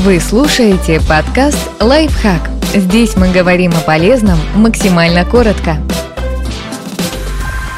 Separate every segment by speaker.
Speaker 1: Вы слушаете подкаст «Лайфхак». Здесь мы говорим о полезном максимально коротко.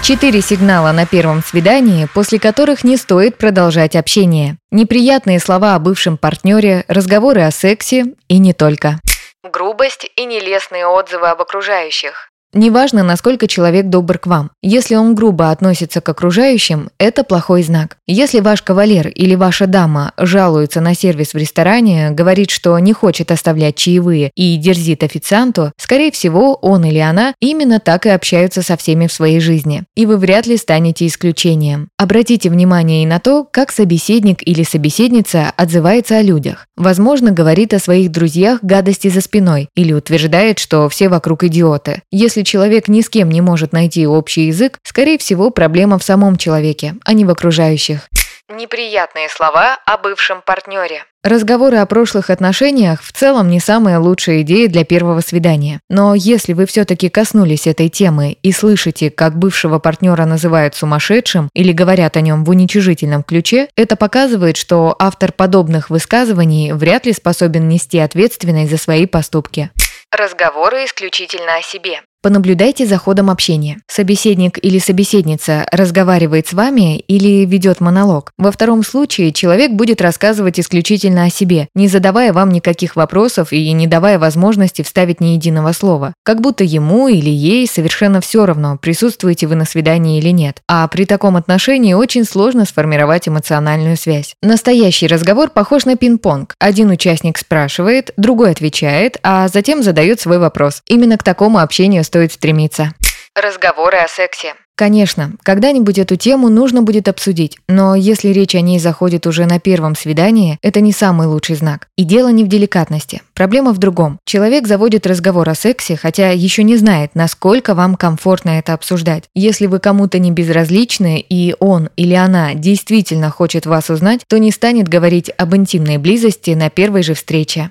Speaker 1: Четыре сигнала на первом свидании, после которых не стоит продолжать общение. Неприятные слова о бывшем партнере, разговоры о сексе и не только.
Speaker 2: Грубость и нелестные отзывы об окружающих.
Speaker 1: Неважно, насколько человек добр к вам. Если он грубо относится к окружающим, это плохой знак. Если ваш кавалер или ваша дама жалуется на сервис в ресторане, говорит, что не хочет оставлять чаевые и дерзит официанту, скорее всего, он или она именно так и общаются со всеми в своей жизни. И вы вряд ли станете исключением. Обратите внимание и на то, как собеседник или собеседница отзывается о людях. Возможно, говорит о своих друзьях гадости за спиной или утверждает, что все вокруг идиоты. Если если человек ни с кем не может найти общий язык, скорее всего, проблема в самом человеке, а не в окружающих.
Speaker 2: Неприятные слова о бывшем партнере.
Speaker 1: Разговоры о прошлых отношениях в целом не самая лучшая идея для первого свидания. Но если вы все-таки коснулись этой темы и слышите, как бывшего партнера называют сумасшедшим или говорят о нем в уничижительном ключе, это показывает, что автор подобных высказываний вряд ли способен нести ответственность за свои поступки.
Speaker 2: Разговоры исключительно о себе.
Speaker 1: Понаблюдайте за ходом общения. Собеседник или собеседница разговаривает с вами или ведет монолог. Во втором случае человек будет рассказывать исключительно о себе, не задавая вам никаких вопросов и не давая возможности вставить ни единого слова. Как будто ему или ей совершенно все равно, присутствуете вы на свидании или нет. А при таком отношении очень сложно сформировать эмоциональную связь. Настоящий разговор похож на пинг-понг. Один участник спрашивает, другой отвечает, а затем задает свой вопрос. Именно к такому общению стоит стремиться.
Speaker 2: Разговоры о сексе.
Speaker 1: Конечно, когда-нибудь эту тему нужно будет обсудить, но если речь о ней заходит уже на первом свидании, это не самый лучший знак. И дело не в деликатности. Проблема в другом. Человек заводит разговор о сексе, хотя еще не знает, насколько вам комфортно это обсуждать. Если вы кому-то не безразличны, и он или она действительно хочет вас узнать, то не станет говорить об интимной близости на первой же встрече.